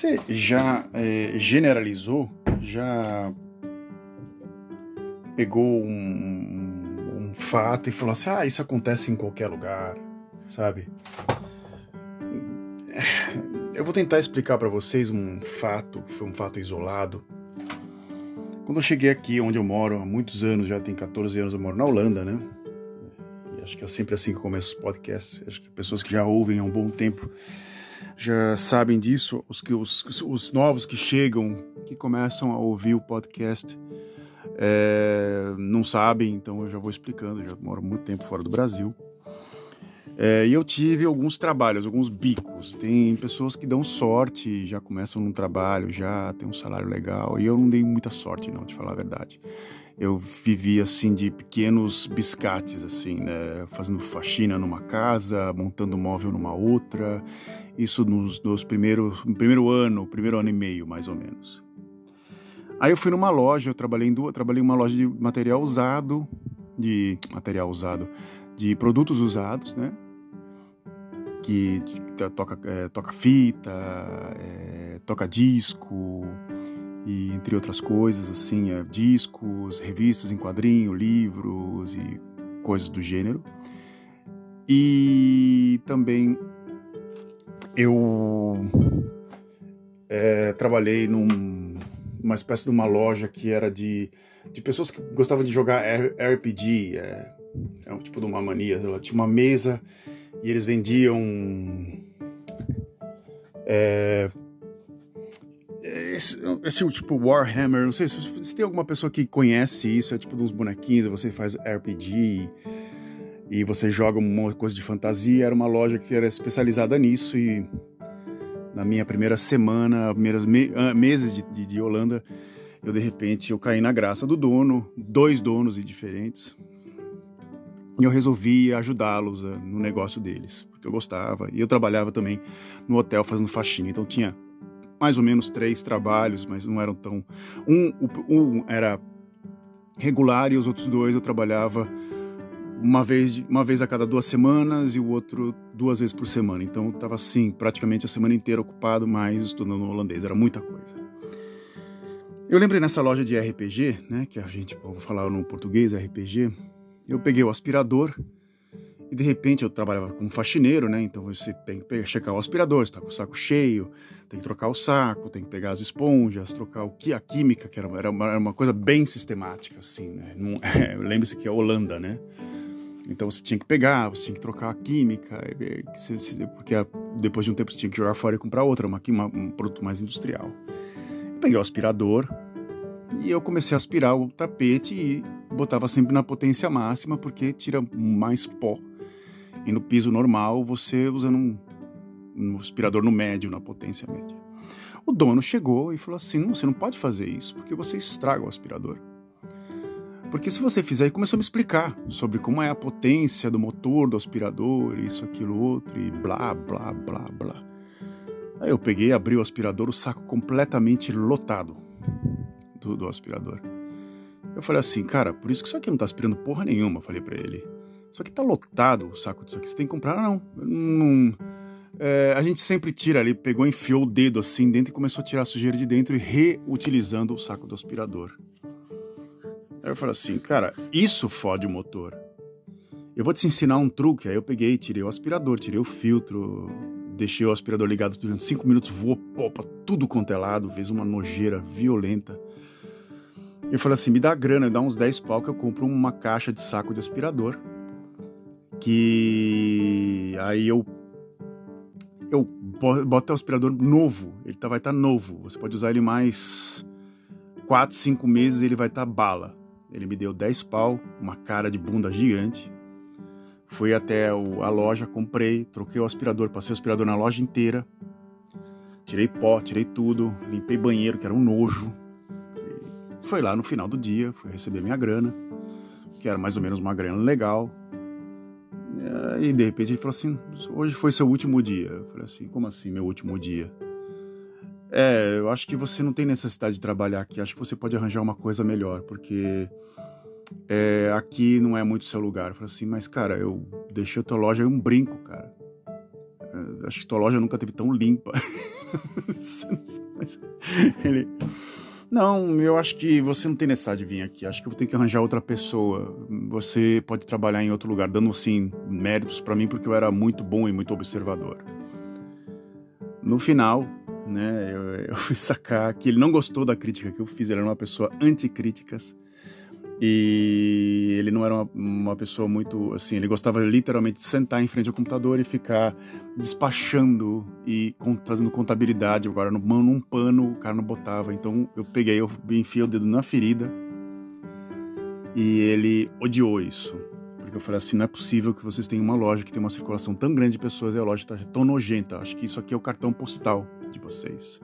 Você já é, generalizou, já pegou um, um, fato e falou assim: ah, isso acontece em qualquer lugar, sabe? Eu vou tentar explicar para vocês um fato que foi um fato isolado. Quando eu cheguei aqui, onde eu moro há muitos anos, já tem 14 anos, eu moro na Holanda, né? E acho que é sempre assim que começo os podcasts. Acho que pessoas que já ouvem há um bom tempo já sabem disso, os, que, os, os novos que chegam, que começam a ouvir o podcast, é, não sabem, então eu já vou explicando, já moro muito tempo fora do Brasil. É, e eu tive alguns trabalhos, alguns bicos. Tem pessoas que dão sorte, já começam num trabalho, já tem um salário legal. E eu não dei muita sorte, não, de falar a verdade eu vivi assim de pequenos biscates assim, né? fazendo faxina numa casa, montando móvel numa outra. Isso nos, nos primeiros, no primeiro ano, primeiro ano e meio, mais ou menos. Aí eu fui numa loja, eu trabalhei em duas, trabalhei em uma loja de material usado, de material usado, de produtos usados, né? Que, toca, é, toca fita, é, toca disco, e entre outras coisas, assim, é, discos, revistas em quadrinho, livros e coisas do gênero. E também eu é, trabalhei num, numa espécie de uma loja que era de, de pessoas que gostavam de jogar RPG, é, é um tipo de uma mania. Ela tinha uma mesa e eles vendiam é, esse, esse tipo Warhammer, não sei se, se, tem alguma pessoa que conhece isso, é tipo de uns bonequinhos, você faz RPG e você joga uma coisa de fantasia. Era uma loja que era especializada nisso e na minha primeira semana, primeiros me, ah, meses de, de, de Holanda, eu de repente eu caí na graça do dono, dois donos diferentes. E eu resolvi ajudá-los ah, no negócio deles, porque eu gostava. E eu trabalhava também no hotel fazendo faxina, então tinha mais ou menos três trabalhos, mas não eram tão. Um, um era regular e os outros dois eu trabalhava uma vez, uma vez a cada duas semanas e o outro duas vezes por semana. Então eu estava assim, praticamente a semana inteira ocupado, mais estudando holandês, era muita coisa. Eu lembrei nessa loja de RPG, né, que a gente, vou falar no português, RPG, eu peguei o aspirador e de repente eu trabalhava como faxineiro, né? Então você tem que checar o aspirador, está com o saco cheio, tem que trocar o saco, tem que pegar as esponjas, trocar o que a química, que era, era, uma, era uma coisa bem sistemática, assim, né? É, Lembre-se que é Holanda, né? Então você tinha que pegar, você tinha que trocar a química, porque depois de um tempo você tinha que jogar fora e comprar outra, uma, uma, um produto mais industrial. Eu peguei o aspirador e eu comecei a aspirar o tapete e botava sempre na potência máxima, porque tira mais pó e no piso normal, você usando um, aspirador no médio, na potência média. O dono chegou e falou assim: não, você não pode fazer isso, porque você estraga o aspirador. Porque se você fizer, e começou a me explicar sobre como é a potência do motor do aspirador, isso, aquilo, outro, e blá, blá, blá, blá. Aí eu peguei, abri o aspirador, o saco completamente lotado do, do aspirador. Eu falei assim, cara, por isso que isso aqui não tá aspirando porra nenhuma, falei para ele. Só que tá lotado o saco disso aqui. Você tem que comprar? Não. não é, a gente sempre tira ali, pegou, enfiou o dedo assim dentro e começou a tirar a sujeira de dentro e reutilizando o saco do aspirador. Aí eu falei assim, cara, isso fode o motor. Eu vou te ensinar um truque. Aí eu peguei, tirei o aspirador, tirei o filtro, deixei o aspirador ligado durante cinco minutos, voou pó pra tudo quanto é lado, fez uma nojeira violenta. Eu falei assim, me dá grana, dá uns 10 pau que eu compro uma caixa de saco de aspirador que aí eu eu boto o aspirador novo, ele tá, vai estar tá novo. Você pode usar ele mais 4, 5 meses, ele vai estar tá bala. Ele me deu 10 pau, uma cara de bunda gigante. Fui até o, a loja, comprei, troquei o aspirador, passei o aspirador na loja inteira. Tirei pó, tirei tudo, limpei banheiro, que era um nojo. E foi lá no final do dia, fui receber minha grana, que era mais ou menos uma grana legal. E de repente ele falou assim: hoje foi seu último dia. Eu falei assim: como assim, meu último dia? É, eu acho que você não tem necessidade de trabalhar aqui. Acho que você pode arranjar uma coisa melhor, porque é, aqui não é muito seu lugar. Eu falei assim: mas cara, eu deixei a tua loja um brinco, cara. É, acho que tua loja nunca teve tão limpa. ele. Não, eu acho que você não tem necessidade de vir aqui. Acho que eu ter que arranjar outra pessoa. Você pode trabalhar em outro lugar, dando assim méritos para mim porque eu era muito bom e muito observador. No final, né, eu, eu fui sacar que ele não gostou da crítica que eu fiz. Ele era uma pessoa anti-críticas e ele não era uma, uma, pessoa muito assim, ele gostava literalmente de sentar em frente ao computador e ficar despachando e fazendo contabilidade. Agora, num pano, o cara não botava. Então eu peguei, eu enfiei o dedo na ferida e ele odiou isso. Porque eu falei assim: não é possível que vocês tenham uma loja que tem uma circulação tão grande de pessoas e a loja está tão nojenta. Acho que isso aqui é o cartão postal de vocês.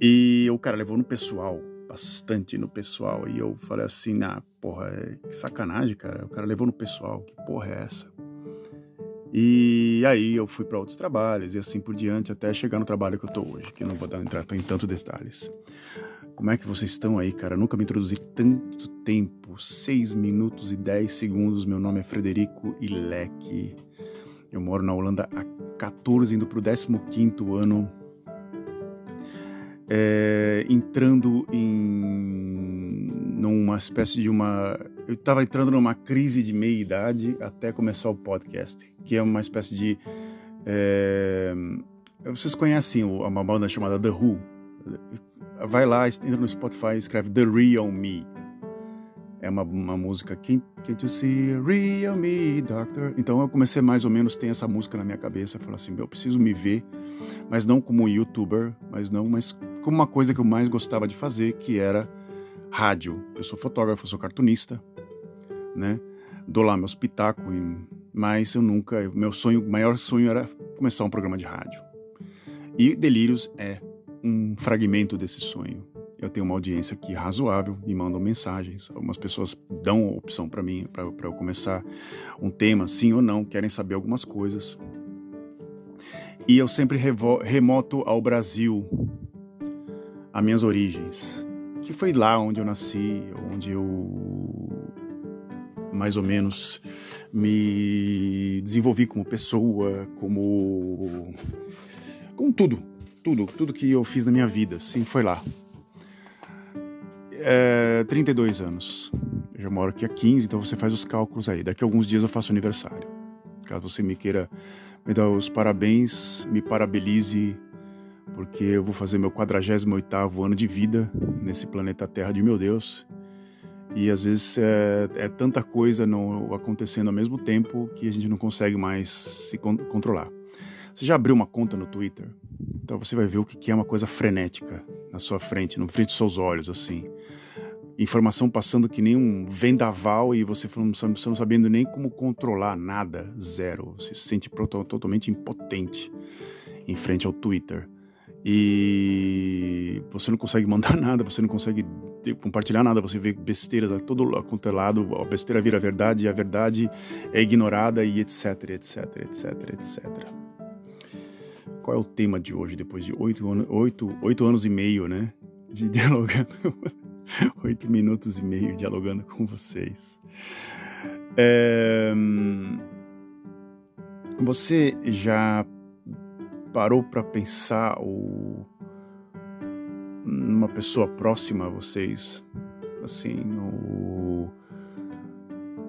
E o cara levou no pessoal bastante no pessoal. E eu falei assim, ah, porra, é, que sacanagem, cara. O cara levou no pessoal, que porra é essa? E aí eu fui para outros trabalhos e assim por diante, até chegar no trabalho que eu tô hoje, que não vou entrar em tantos detalhes. Como é que vocês estão aí, cara? Eu nunca me introduzi tanto tempo, 6 minutos e 10 segundos. Meu nome é Frederico Ilek. Eu moro na Holanda há 14, indo pro 15 ano é, entrando em numa espécie de uma eu estava entrando numa crise de meia idade até começar o podcast que é uma espécie de é, vocês conhecem uma banda chamada The Who vai lá entra no Spotify escreve The Real Me é uma, uma música Can't, can't you see real me, doctor? Então eu comecei mais ou menos ter essa música na minha cabeça, falar assim, eu preciso me ver, mas não como youtuber, mas não, mas como uma coisa que eu mais gostava de fazer, que era rádio. Eu sou fotógrafo, sou cartunista, né? Dou lá meus pitacos, mas eu nunca, meu sonho, maior sonho era começar um programa de rádio. E Delírios é um fragmento desse sonho eu tenho uma audiência aqui razoável, me mandam mensagens. Algumas pessoas dão opção para mim, para eu começar um tema, sim ou não, querem saber algumas coisas. E eu sempre remoto ao Brasil, a minhas origens, que foi lá onde eu nasci, onde eu mais ou menos me desenvolvi como pessoa, como como tudo, tudo, tudo que eu fiz na minha vida, sim, foi lá é, 32 anos. Eu já moro aqui há 15, então você faz os cálculos aí. Daqui a alguns dias eu faço aniversário. Caso você me queira me dar os parabéns, me parabenize, porque eu vou fazer meu 48º ano de vida nesse planeta Terra de meu Deus. E às vezes é, é tanta coisa no, acontecendo ao mesmo tempo que a gente não consegue mais se con controlar. Você já abriu uma conta no Twitter? Então você vai ver o que é uma coisa frenética na sua frente, no frente dos seus olhos, assim. Informação passando que nem um vendaval e você não, não sabendo nem como controlar nada, zero. Você se sente totalmente impotente em frente ao Twitter. E você não consegue mandar nada, você não consegue compartilhar nada, você vê besteiras a todo quanto é lado, a besteira vira verdade a verdade é ignorada e etc, etc, etc, etc. Qual é o tema de hoje, depois de oito, oito, oito anos e meio, né? De dialogando. oito minutos e meio dialogando com vocês. É, você já parou para pensar ou numa pessoa próxima a vocês, assim, no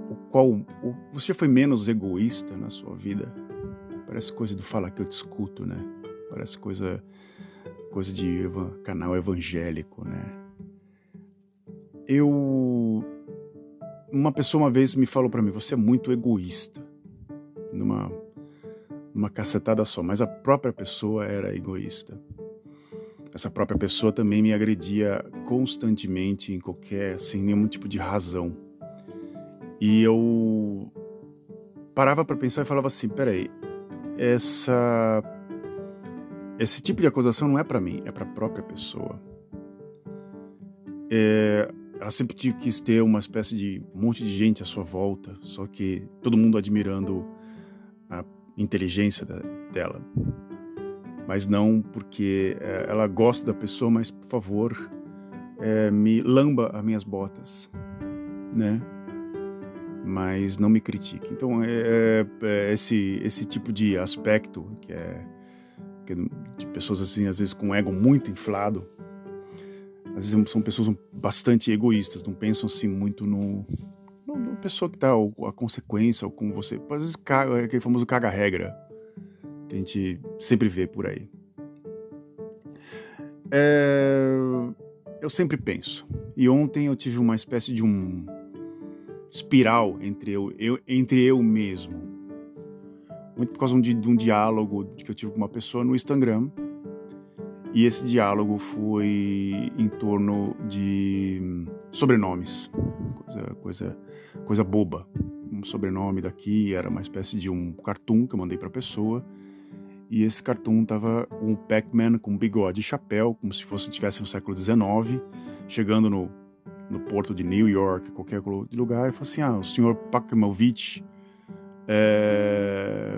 o qual o, você foi menos egoísta na sua vida? Parece coisa do falar que eu discuto, né? Parece coisa coisa de canal evangélico, né? Eu uma pessoa uma vez me falou para mim, você é muito egoísta. Numa numa cacetada só, mas a própria pessoa era egoísta. Essa própria pessoa também me agredia constantemente em qualquer sem nenhum tipo de razão. E eu parava para pensar e falava assim, peraí, essa esse tipo de acusação não é para mim, é para a própria pessoa. É, ela sempre quis ter uma espécie de um monte de gente à sua volta, só que todo mundo admirando inteligência dela. Mas não porque é, ela gosta da pessoa, mas por favor, é, me lamba as minhas botas, né? mas não me critique. Então, é, é, é esse, esse tipo de aspecto que é, que de pessoas assim, às vezes com ego muito inflado, às vezes são pessoas bastante egoístas, não pensam assim muito no, no pessoa que está a consequência ou como você, às vezes é aquele famoso caga regra que a gente sempre vê por aí. É, eu sempre penso. E ontem eu tive uma espécie de um espiral entre eu, eu, entre eu mesmo. Muito por causa de, de um diálogo que eu tive com uma pessoa no Instagram. E esse diálogo foi em torno de sobrenomes. Coisa, coisa, coisa boba. Um sobrenome daqui era uma espécie de um cartoon que eu mandei para a pessoa. E esse cartoon tava um Pac-Man com bigode e chapéu, como se fosse tivesse no século XIX, chegando no no porto de New York, qualquer lugar, e falou assim: Ah, o senhor Pakmovich, é...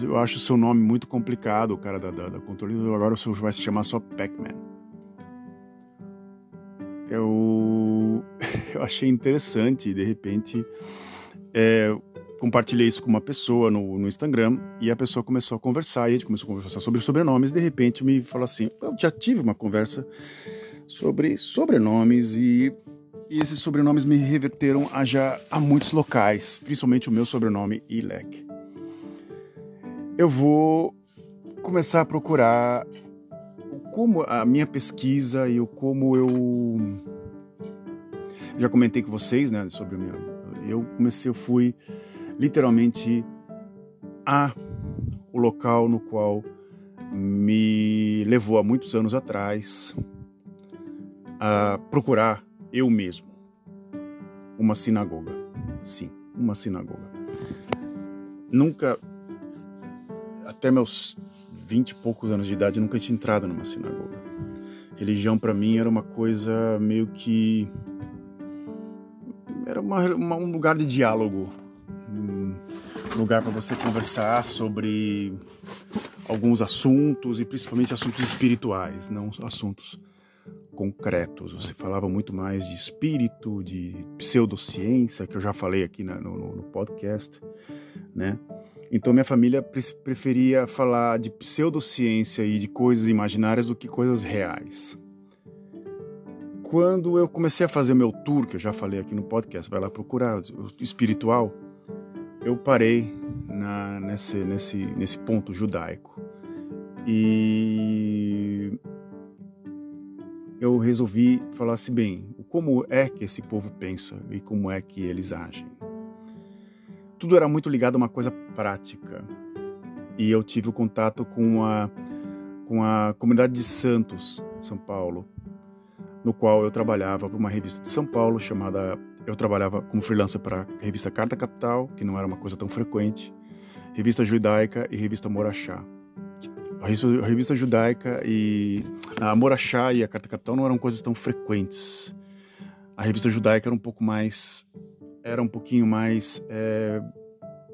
eu acho o seu nome muito complicado, o cara da, da, da controle, agora o senhor vai se chamar só Pac-Man. Eu... eu achei interessante, de repente é... compartilhei isso com uma pessoa no, no Instagram, e a pessoa começou a conversar, e a gente começou a conversar sobre sobrenomes, de repente me falou assim: Eu já tive uma conversa sobre sobrenomes e, e esses sobrenomes me reverteram a já a muitos locais, principalmente o meu sobrenome Ilek. Eu vou começar a procurar como a minha pesquisa e o como eu já comentei com vocês, né, sobre o meu. Eu comecei, eu fui literalmente a o local no qual me levou há muitos anos atrás a procurar eu mesmo uma sinagoga. Sim, uma sinagoga. Nunca, até meus vinte e poucos anos de idade, nunca tinha entrado numa sinagoga. Religião para mim era uma coisa meio que era uma, uma, um lugar de diálogo, um lugar para você conversar sobre alguns assuntos e principalmente assuntos espirituais, não assuntos concretos. Você falava muito mais de espírito, de pseudociência, que eu já falei aqui na, no, no, podcast, né? Então minha família preferia falar de pseudociência e de coisas imaginárias do que coisas reais. Quando eu comecei a fazer meu tour, que eu já falei aqui no podcast, vai lá procurar espiritual, eu parei na, nesse, nesse, nesse ponto judaico. E eu resolvi falar assim, bem, como é que esse povo pensa e como é que eles agem. Tudo era muito ligado a uma coisa prática. E eu tive o contato com a, com a comunidade de Santos, São Paulo, no qual eu trabalhava para uma revista de São Paulo chamada. Eu trabalhava como freelancer para a revista Carta Capital, que não era uma coisa tão frequente, revista Judaica e revista Morachá a revista judaica e a Morachá e a Carta Capital não eram coisas tão frequentes. A revista judaica era um pouco mais, era um pouquinho mais, é,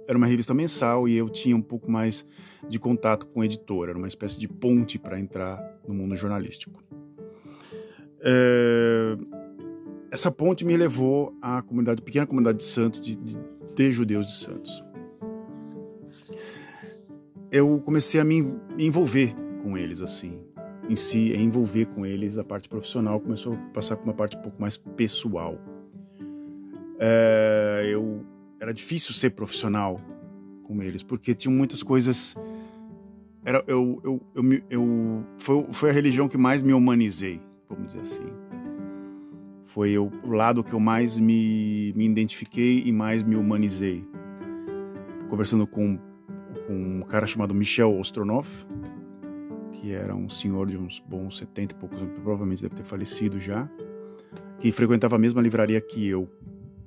era uma revista mensal e eu tinha um pouco mais de contato com o editor, era uma espécie de ponte para entrar no mundo jornalístico. É, essa ponte me levou à comunidade, pequena comunidade de Santos, de, de, de judeus de Santos eu comecei a me envolver com eles, assim, em si, a envolver com eles a parte profissional, começou a passar para uma parte um pouco mais pessoal. É, eu era difícil ser profissional com eles, porque tinham muitas coisas. Era, eu, eu, eu, eu, foi, foi a religião que mais me humanizei, vamos dizer assim. Foi o lado que eu mais me, me identifiquei e mais me humanizei. Conversando com com um cara chamado Michel Ostronov, que era um senhor de uns bons 70 e poucos anos, provavelmente deve ter falecido já, que frequentava a mesma livraria que eu.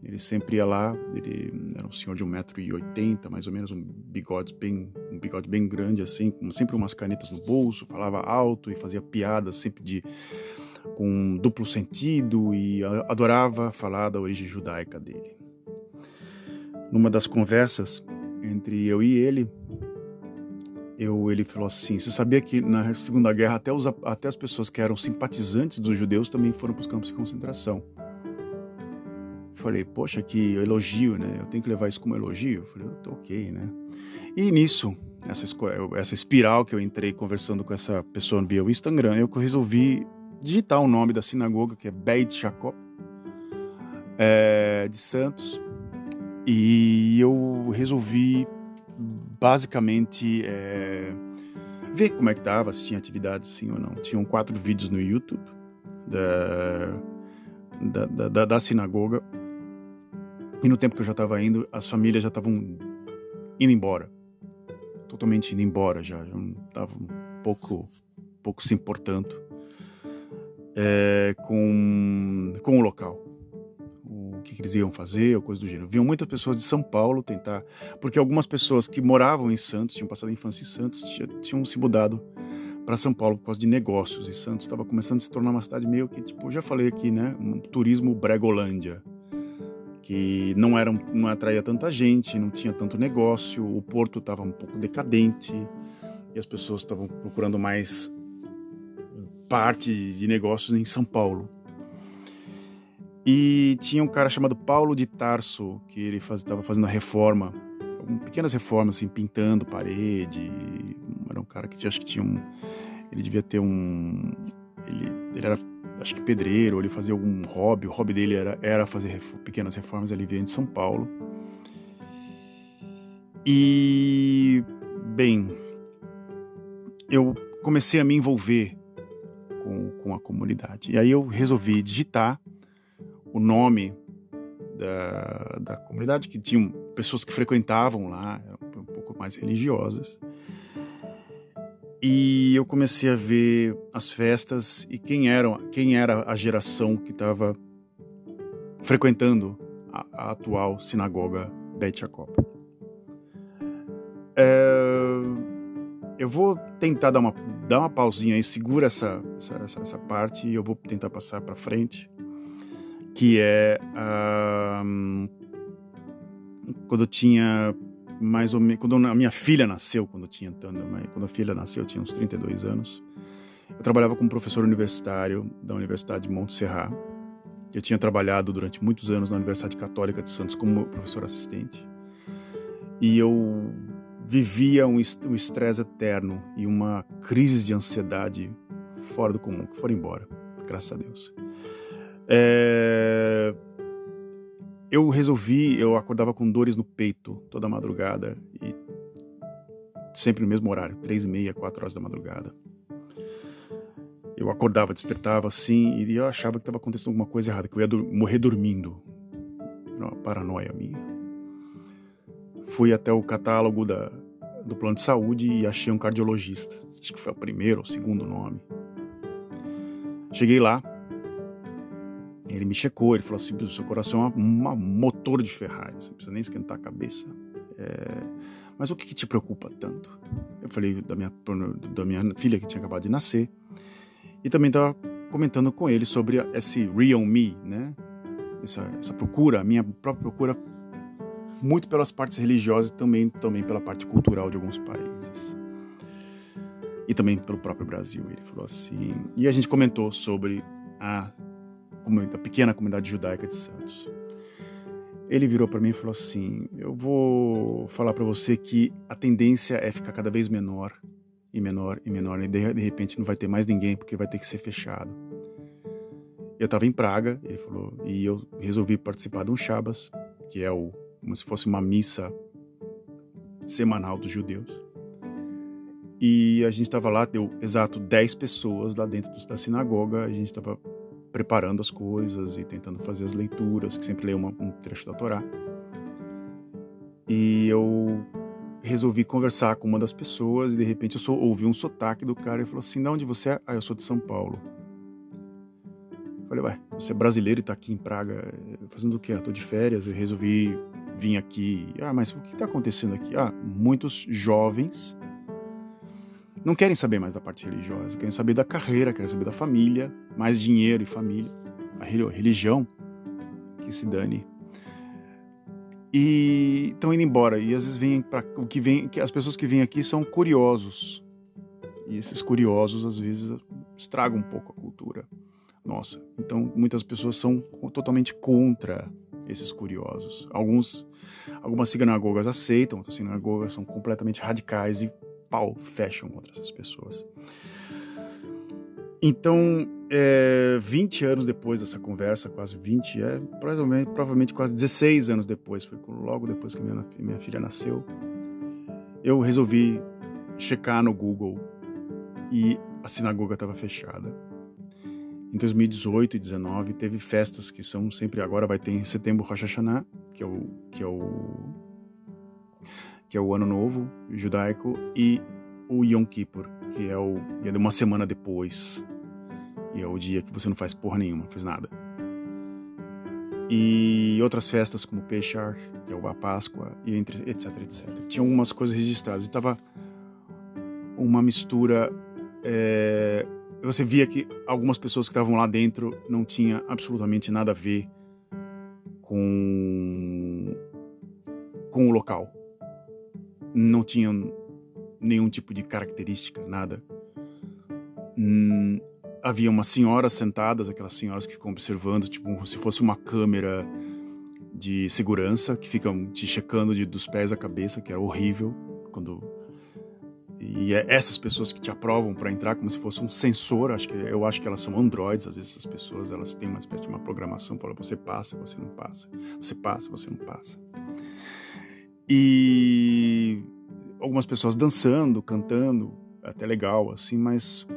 Ele sempre ia lá, ele era um senhor de 1,80m, mais ou menos, um bigode bem, um bigode bem grande assim, com sempre umas canetas no bolso, falava alto e fazia piadas sempre de com duplo sentido e adorava falar da origem judaica dele. Numa das conversas entre eu e ele, eu, ele falou assim: Você sabia que na Segunda Guerra até, os, até as pessoas que eram simpatizantes dos judeus também foram para os campos de concentração? Falei, poxa, que elogio, né? Eu tenho que levar isso como elogio? Eu falei, eu tô ok, né? E nisso, essa, essa espiral que eu entrei conversando com essa pessoa via o Instagram, eu resolvi digitar o nome da sinagoga, que é Beit Jacob, é, de Santos, e eu resolvi basicamente é, ver como é que tava, se tinha atividade sim ou não. Tinham quatro vídeos no YouTube da, da, da, da sinagoga. E no tempo que eu já estava indo, as famílias já estavam indo embora. Totalmente indo embora já. Já estavam um pouco, pouco se importando é, com, com o local que, que eles iam fazer ou coisa do gênero. Viam muitas pessoas de São Paulo tentar, porque algumas pessoas que moravam em Santos, tinham passado a infância em Santos, tinham se mudado para São Paulo por causa de negócios. E Santos estava começando a se tornar uma cidade meio que, tipo, já falei aqui, né, um turismo bregolândia, que não era não atraía tanta gente, não tinha tanto negócio, o porto estava um pouco decadente e as pessoas estavam procurando mais parte de negócios em São Paulo. E tinha um cara chamado Paulo de Tarso, que ele estava faz, fazendo a reforma, pequenas reformas, assim, pintando parede. Era um cara que acho que tinha um. Ele devia ter um. Ele, ele era, acho que pedreiro, ele fazia algum hobby. O hobby dele era, era fazer pequenas reformas ali em São Paulo. E. Bem. Eu comecei a me envolver com, com a comunidade. E aí eu resolvi digitar o nome da, da comunidade, que tinham pessoas que frequentavam lá, um pouco mais religiosas. E eu comecei a ver as festas e quem, eram, quem era a geração que estava frequentando a, a, atual sinagoga Beit Jacob. É, eu vou tentar dar uma, dar uma pausinha aí, segura essa, essa, essa parte e eu vou tentar passar para frente que é quando eu tinha mais ou menos quando a minha filha nasceu, quando tinha quando a filha nasceu, eu tinha uns 32 anos. Eu trabalhava como professor universitário da Universidade de Montserrat. Eu tinha trabalhado durante muitos anos na Universidade Católica de Santos como professor assistente. E eu vivia um estresse eterno e uma crise de ansiedade fora do comum, que foram embora, graças a Deus. É... Eu resolvi, eu acordava com dores no peito toda madrugada e sempre no mesmo horário, três e meia, quatro horas da madrugada. Eu acordava, despertava assim e eu achava que estava acontecendo alguma coisa errada, que eu ia morrer dormindo. Era uma paranoia minha. Fui até o catálogo da, do plano de saúde e achei um cardiologista. Acho que foi o primeiro ou segundo nome. Cheguei lá, ele me checou, ele falou assim: seu coração é um motor de Ferrari, você não precisa nem esquentar a cabeça. É, mas o que, que, te preocupa tanto? Eu falei da minha, da minha filha que tinha acabado de nascer e também estava comentando com ele sobre esse real me, né? Essa, essa procura, a minha própria procura, muito pelas partes religiosas e também, também pela parte cultural de alguns países. E também pelo próprio Brasil, ele falou assim. E a gente comentou sobre a da pequena comunidade judaica de Santos. Ele virou para mim e falou assim: Eu vou falar para você que a tendência é ficar cada vez menor e menor e menor, e de, de repente não vai ter mais ninguém porque vai ter que ser fechado. Eu estava em Praga, ele falou, e eu resolvi participar de um Shabbos, que é o, como se fosse uma missa semanal dos judeus. E a gente estava lá, deu exato 10 pessoas lá dentro da sinagoga, a gente estava preparando as coisas e tentando fazer as leituras, que sempre leio uma, um trecho da Torá. E eu resolvi conversar com uma das pessoas e de repente eu ouvi um sotaque do cara e falou assim: "De onde você é?" "Ah, eu sou de São Paulo." Falei: "Ué, você é brasileiro e está aqui em Praga fazendo o quê?" "Ah, tô de férias, eu resolvi vir aqui." "Ah, mas o que está acontecendo aqui?" "Ah, muitos jovens não querem saber mais da parte religiosa, querem saber da carreira, querem saber da família, mais dinheiro e família, a religião que se dane. E estão indo embora e às vezes vêm para o que vem, que as pessoas que vêm aqui são curiosos. E esses curiosos às vezes estragam um pouco a cultura nossa. Então muitas pessoas são totalmente contra esses curiosos. Alguns, algumas sinagogas aceitam, outras sinagogas são completamente radicais e pau fecham contra essas pessoas. Então, é, 20 anos depois dessa conversa, quase 20, é, provavelmente, provavelmente quase 16 anos depois, foi logo depois que minha, minha filha nasceu, eu resolvi checar no Google e a sinagoga estava fechada. Em 2018 e 2019 teve festas que são sempre agora vai ter em setembro Rosh Hashanah, que é o que é o que é o ano novo judaico e o Yom Kippur, que é o é uma semana depois e é o dia que você não faz porra nenhuma, não faz nada. E outras festas como Peshach, que é a Páscoa, e entre, etc, etc. Tinha algumas coisas registradas. E tava uma mistura. É, você via que algumas pessoas que estavam lá dentro não tinha absolutamente nada a ver com com o local. Não tinham nenhum tipo de característica, nada. Hum, havia umas senhoras sentadas, aquelas senhoras que ficam observando, tipo, se fosse uma câmera de segurança, que ficam te checando de, dos pés à cabeça, que é horrível. quando E é essas pessoas que te aprovam para entrar como se fosse um sensor, acho que eu acho que elas são androids, às vezes essas pessoas, elas têm uma espécie de uma programação para você passa, você não passa. Você passa, você não passa. E algumas pessoas dançando, cantando, até legal assim, mas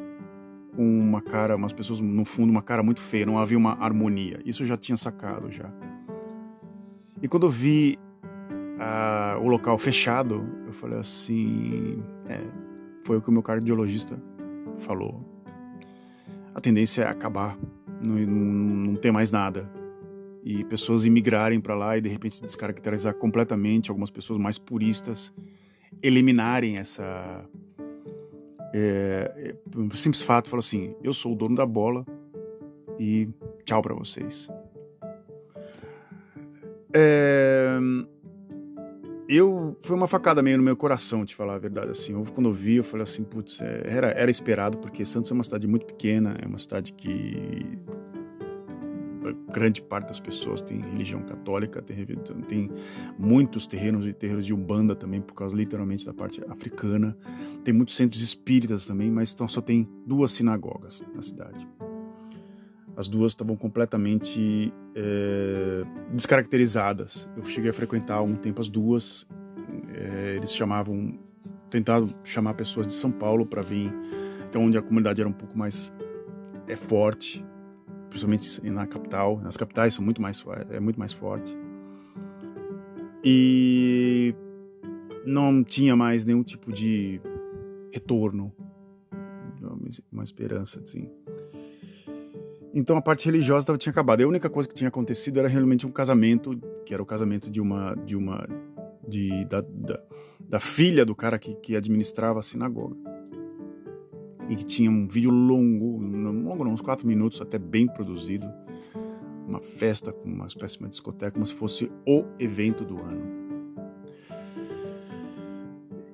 com uma cara, umas pessoas no fundo, uma cara muito feia, não havia uma harmonia. Isso eu já tinha sacado já. E quando eu vi uh, o local fechado, eu falei assim, é, foi o que o meu cardiologista falou. A tendência é acabar, não, não, não ter mais nada. E pessoas imigrarem para lá e de repente descaracterizar completamente, algumas pessoas mais puristas eliminarem essa é, é, simples fato, falou assim: eu sou o dono da bola e tchau para vocês. É, eu foi uma facada meio no meu coração, te falar a verdade assim. Eu, quando eu vi, eu falei assim, putz, é, era, era esperado porque Santos é uma cidade muito pequena, é uma cidade que grande parte das pessoas tem religião católica, tem, tem muitos terrenos e terreiros de umbanda também, por causa literalmente da parte africana. Tem muitos centros espíritas também, mas então só tem duas sinagogas na cidade. As duas estavam completamente é, descaracterizadas. Eu cheguei a frequentar há algum tempo as duas. É, eles chamavam, tentaram chamar pessoas de São Paulo para vir, é onde a comunidade era um pouco mais é forte principalmente na capital. Nas capitais são muito mais é muito mais forte. E não tinha mais nenhum tipo de retorno, uma esperança assim. Então a parte religiosa tava, tinha acabado. A única coisa que tinha acontecido era realmente um casamento, que era o casamento de uma de uma de da, da, da filha do cara que, que administrava a sinagoga e que tinha um vídeo longo, longo uns quatro minutos, até bem produzido, uma festa com uma espécie de discoteca, como se fosse o evento do ano.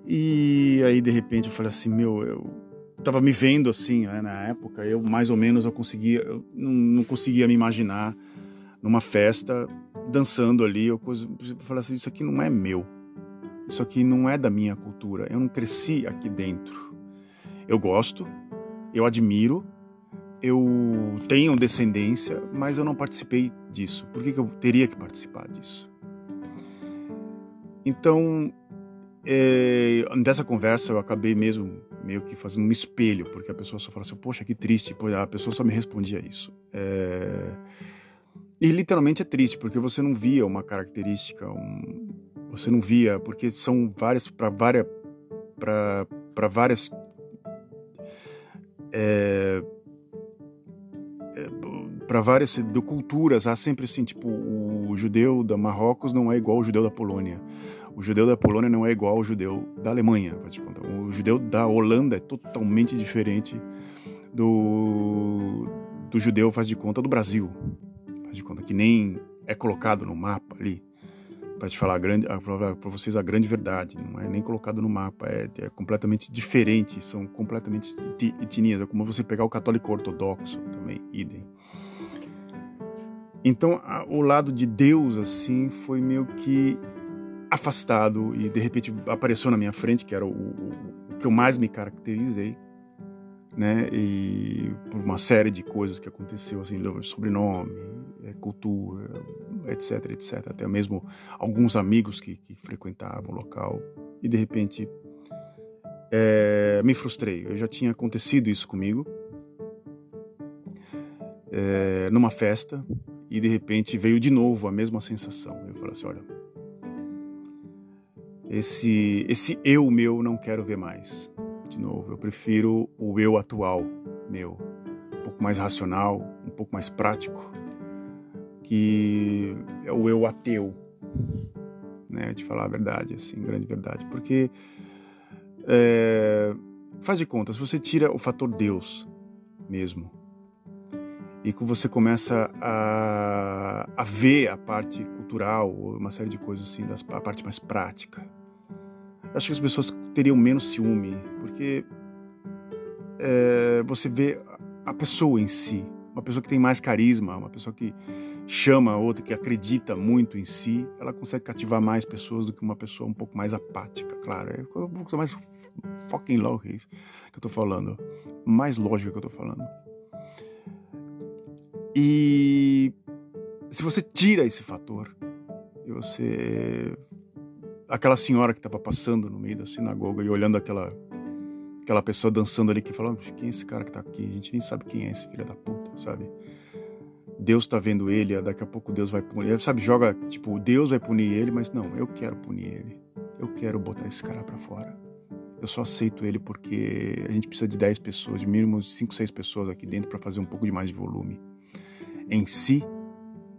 E aí de repente eu falei assim, meu, eu tava me vendo assim, né, na época, eu mais ou menos eu conseguia, eu não, não conseguia me imaginar numa festa dançando ali, eu, eu falei assim, isso aqui não é meu. Isso aqui não é da minha cultura. Eu não cresci aqui dentro eu gosto, eu admiro, eu tenho descendência, mas eu não participei disso. Por que, que eu teria que participar disso? Então, é, dessa conversa eu acabei mesmo meio que fazendo um espelho, porque a pessoa só fala assim, poxa, que triste, pois a pessoa só me respondia isso. É, e literalmente é triste, porque você não via uma característica, um, você não via, porque são várias, para várias, para várias é, é, para várias culturas há sempre assim tipo o judeu da Marrocos não é igual ao judeu da Polônia. O judeu da Polônia não é igual ao judeu da Alemanha te contar. o judeu da Holanda é totalmente diferente do do judeu faz de conta do Brasil. Faz de conta que nem é colocado no mapa ali para te falar para vocês a grande verdade. Não é nem colocado no mapa, é, é completamente diferente, são completamente etnias. É como você pegar o católico ortodoxo também, idem. Então, a, o lado de Deus, assim, foi meio que afastado e de repente apareceu na minha frente, que era o, o, o que eu mais me caracterizei, né? E por uma série de coisas que aconteceu, assim, sobrenome, é, cultura, etc, etc. Até mesmo alguns amigos que, que frequentavam o local. E de repente é, me frustrei. Eu já tinha acontecido isso comigo é, numa festa e de repente veio de novo a mesma sensação. Eu falei assim, olha, esse esse eu meu não quero ver mais. De novo, eu prefiro o eu atual meu, um pouco mais racional, um pouco mais prático, que é o eu ateu, né? De falar a verdade, assim, grande verdade, porque é, faz de conta, se você tira o fator Deus mesmo e que você começa a, a ver a parte cultural, uma série de coisas assim, das, a parte mais prática, acho que as pessoas teriam menos ciúme, porque é, você vê a pessoa em si, uma pessoa que tem mais carisma, uma pessoa que chama a outra, que acredita muito em si, ela consegue cativar mais pessoas do que uma pessoa um pouco mais apática, claro. É um pouco mais fucking lógico que eu tô falando. Mais lógico que eu tô falando. E se você tira esse fator, e você. Aquela senhora que estava passando no meio da sinagoga e olhando aquela aquela pessoa dançando ali que falando quem é esse cara que tá aqui? A gente nem sabe quem é esse filho da puta, sabe? Deus tá vendo ele, daqui a pouco Deus vai punir. Sabe, joga, tipo, Deus vai punir ele, mas não, eu quero punir ele. Eu quero botar esse cara para fora. Eu só aceito ele porque a gente precisa de 10 pessoas, de mínimo 5, 6 pessoas aqui dentro para fazer um pouco de mais de volume. Em si,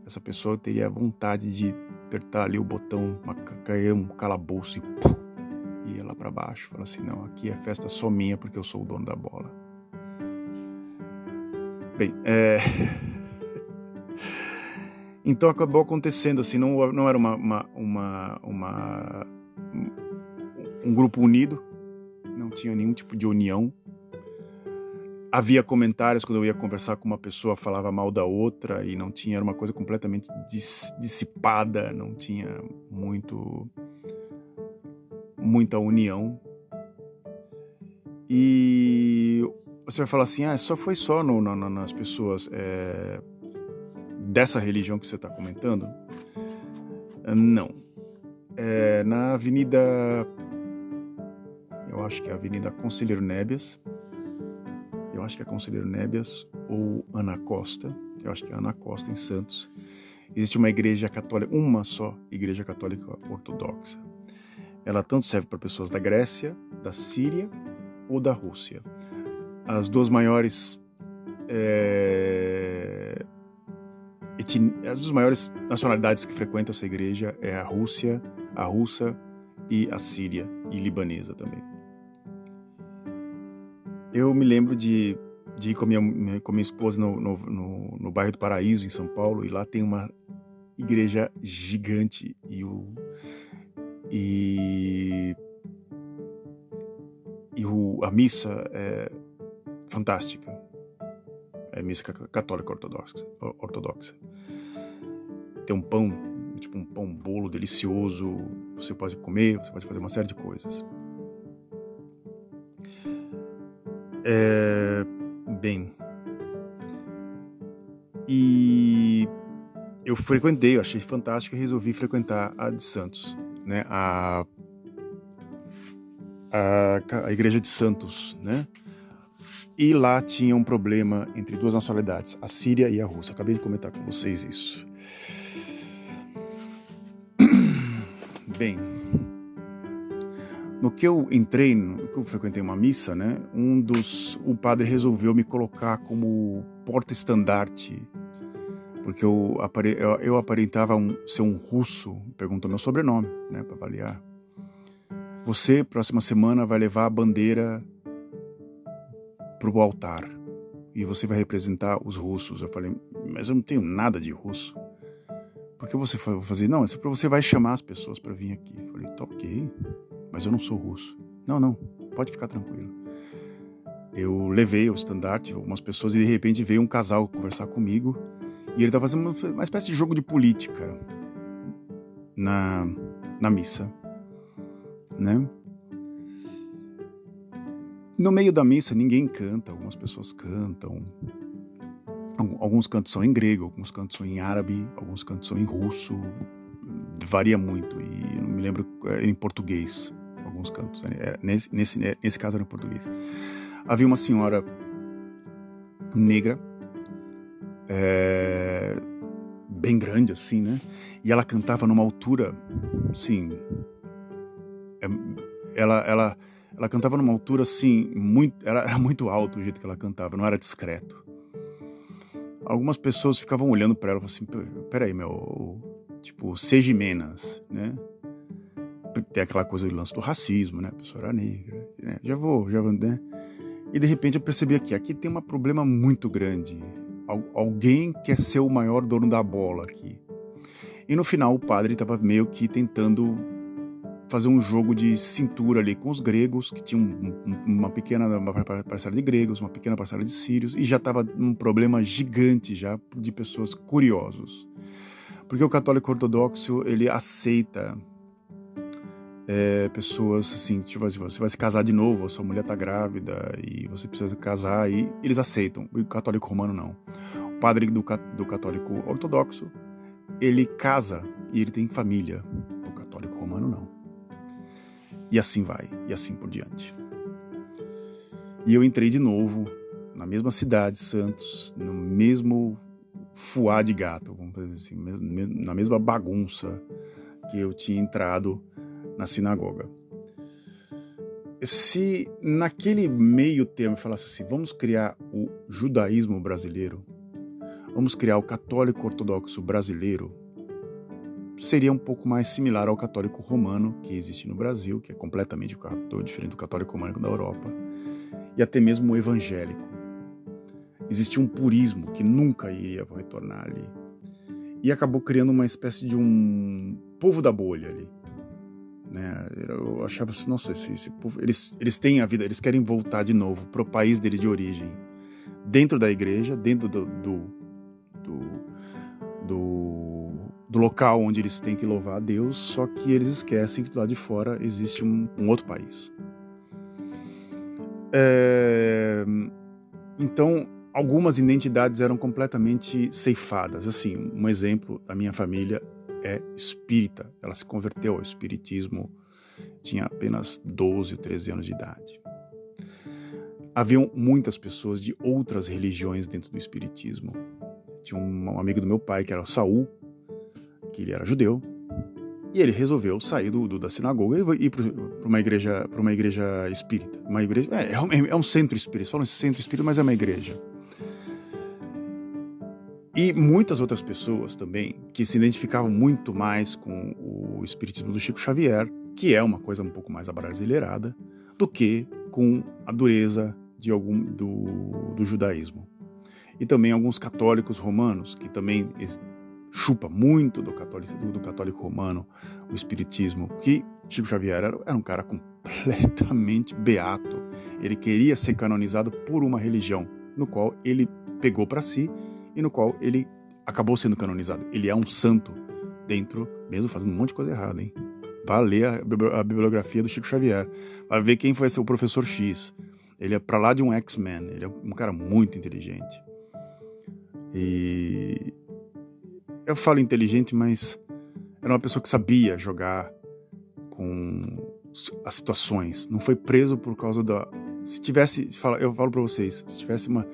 essa pessoa teria vontade de apertar ali o botão, cair um calabouço e pum, ia lá para baixo. Fala assim: não, aqui é festa só minha porque eu sou o dono da bola. Bem, é. Então acabou acontecendo assim, não, não era uma, uma, uma, uma, um grupo unido, não tinha nenhum tipo de união. Havia comentários quando eu ia conversar com uma pessoa, falava mal da outra e não tinha, era uma coisa completamente dissipada, não tinha muito muita união. E você vai falar assim, ah, só foi só no, no, nas pessoas é, dessa religião que você está comentando? Não. É, na Avenida. Eu acho que é a Avenida Conselheiro Nébias. Eu acho que é Conselheiro Nébias ou Ana Costa. Eu acho que é Ana Costa, em Santos. Existe uma igreja católica, uma só igreja católica ortodoxa. Ela tanto serve para pessoas da Grécia, da Síria ou da Rússia. As duas maiores é, as duas maiores nacionalidades que frequentam essa igreja é a Rússia, a russa e a síria e libanesa também. Eu me lembro de, de ir com minha, com minha esposa no, no, no, no bairro do Paraíso, em São Paulo, e lá tem uma igreja gigante e o e e o, a missa é fantástica é missa católica ortodoxa, ortodoxa. Tem um pão, tipo um pão bolo delicioso, você pode comer, você pode fazer uma série de coisas. É, bem, e eu frequentei, eu achei fantástico e resolvi frequentar a de Santos, né? A, a, a igreja de Santos, né? E lá tinha um problema entre duas nacionalidades, a Síria e a Rússia. Acabei de comentar com vocês isso. Bem, no que eu entrei, no que eu frequentei uma missa, né? Um dos, o padre resolveu me colocar como porta-estandarte, porque eu, eu, eu aparentava um, ser um russo. Perguntou meu sobrenome, né? Para avaliar. Você, próxima semana, vai levar a bandeira para o altar e você vai representar os russos. Eu falei, mas eu não tenho nada de russo. Por que você vai fazer? Não, isso é para você vai chamar as pessoas para vir aqui. Eu falei, tá ok, mas eu não sou russo. Não, não, pode ficar tranquilo. Eu levei o estandarte, algumas pessoas, e de repente veio um casal conversar comigo E ele estava fazendo uma, uma espécie de jogo de política na, na missa, né? No meio da missa ninguém canta, algumas pessoas cantam. Alguns cantos são em grego, alguns cantos são em árabe, alguns cantos são em russo. Varia muito e não me lembro é, em português alguns cantos. Né? É, nesse, nesse, nesse caso era em português. Havia uma senhora negra, é, bem grande assim, né? E ela cantava numa altura, assim, é, ela, ela, ela cantava numa altura assim, muito, era, era muito alto o jeito que ela cantava, não era discreto. Algumas pessoas ficavam olhando para ela e falavam assim, peraí, meu, tipo, seja menos, né? Tem aquela coisa do lance do racismo, né? A pessoa era negra, né? já vou, já vou, né? E de repente eu percebi aqui, aqui tem um problema muito grande. Alguém quer ser o maior dono da bola aqui. E no final o padre estava meio que tentando fazer um jogo de cintura ali com os gregos, que tinham uma pequena uma parcela de gregos, uma pequena parcela de sírios, e já estava um problema gigante já de pessoas curiosos. Porque o católico ortodoxo, ele aceita é, pessoas assim, tipo assim, você vai se casar de novo, a sua mulher está grávida e você precisa casar, e eles aceitam. O católico romano não. O padre do, do católico ortodoxo, ele casa e ele tem família. O católico romano não. E assim vai, e assim por diante. E eu entrei de novo na mesma cidade, Santos, no mesmo fuá de gato, vamos dizer assim, na mesma bagunça que eu tinha entrado na sinagoga. Se naquele meio termo falasse assim, vamos criar o judaísmo brasileiro, vamos criar o católico ortodoxo brasileiro, seria um pouco mais similar ao católico romano que existe no Brasil, que é completamente diferente do católico romano da Europa, e até mesmo o evangélico. Existia um purismo que nunca iria retornar ali. E acabou criando uma espécie de um povo da bolha ali. Né? Eu achava assim, nossa, esse, esse povo, eles, eles têm a vida, eles querem voltar de novo para o país dele de origem, dentro da igreja, dentro do, do, do, do, do local onde eles têm que louvar a Deus, só que eles esquecem que lado de fora existe um, um outro país. É, então, algumas identidades eram completamente ceifadas. Assim, um exemplo da minha família é espírita. Ela se converteu ao espiritismo, tinha apenas 12 ou 13 anos de idade. Haviam muitas pessoas de outras religiões dentro do espiritismo. Tinha um amigo do meu pai que era Saul, que ele era judeu, e ele resolveu sair do, do da sinagoga e ir para uma igreja, para uma igreja espírita. Uma igreja é, é, um, é um centro espírita. Falam centro espírita, mas é uma igreja. E muitas outras pessoas também que se identificavam muito mais com o espiritismo do Chico Xavier, que é uma coisa um pouco mais abrasileirada, do que com a dureza de algum do, do judaísmo. E também alguns católicos romanos, que também chupa muito do católico, do, católico romano, o espiritismo, que Chico Xavier era, era um cara completamente beato. Ele queria ser canonizado por uma religião, no qual ele pegou para si e no qual ele acabou sendo canonizado. Ele é um santo dentro, mesmo fazendo um monte de coisa errada, hein? Vá ler a, bibliografia do Chico Xavier, vai ver quem foi o professor X. Ele é para lá de um X-Men, ele é um cara muito inteligente. E eu falo inteligente, mas era uma pessoa que sabia jogar com as situações. Não foi preso por causa da. Se tivesse, eu falo para vocês, se tivesse uma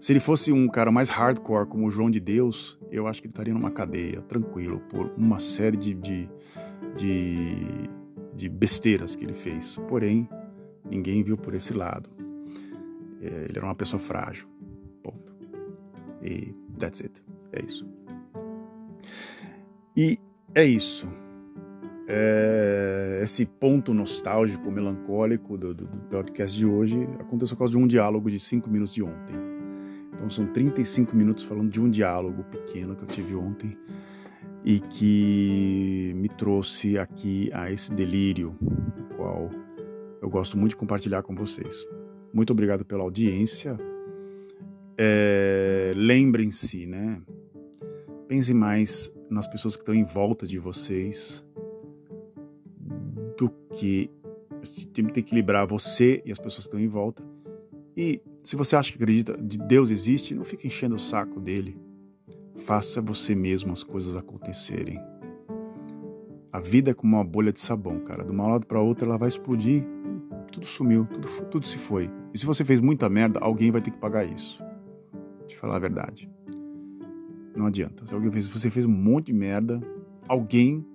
se ele fosse um cara mais hardcore como o João de Deus, eu acho que ele estaria numa cadeia, tranquilo, por uma série de, de, de, de besteiras que ele fez. Porém, ninguém viu por esse lado. É, ele era uma pessoa frágil. Ponto. E that's it. É isso. E é isso. É, esse ponto nostálgico, melancólico do, do, do podcast de hoje aconteceu por causa de um diálogo de cinco minutos de ontem. Então são 35 minutos falando de um diálogo pequeno que eu tive ontem e que me trouxe aqui a esse delírio, o qual eu gosto muito de compartilhar com vocês. Muito obrigado pela audiência. É, Lembrem-se, né? Pense mais nas pessoas que estão em volta de vocês do que tem que equilibrar você e as pessoas que estão em volta. E se você acha que acredita de Deus existe, não fique enchendo o saco dele. Faça você mesmo as coisas acontecerem. A vida é como uma bolha de sabão, cara. De um lado para outro ela vai explodir. Tudo sumiu, tudo, tudo se foi. E se você fez muita merda, alguém vai ter que pagar isso. Eu falar a verdade. Não adianta. Se alguém fez, se você fez um monte de merda, alguém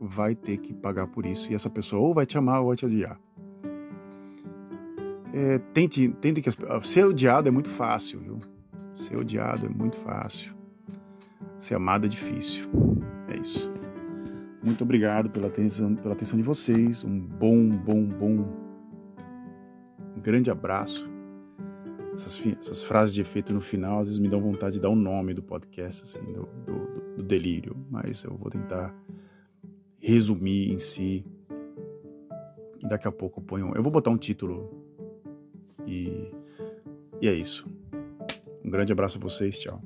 vai ter que pagar por isso. E essa pessoa ou vai te amar ou vai te odiar. É, tente, tente que as, ser odiado é muito fácil, viu? Ser odiado é muito fácil. Ser amado é difícil. É isso. Muito obrigado pela atenção, pela atenção de vocês. Um bom, bom, bom. Um grande abraço. Essas, essas frases de efeito no final às vezes me dão vontade de dar o um nome do podcast, assim, do, do, do delírio. Mas eu vou tentar resumir em si. E daqui a pouco eu ponho. Eu vou botar um título. E, e é isso. Um grande abraço a vocês. Tchau.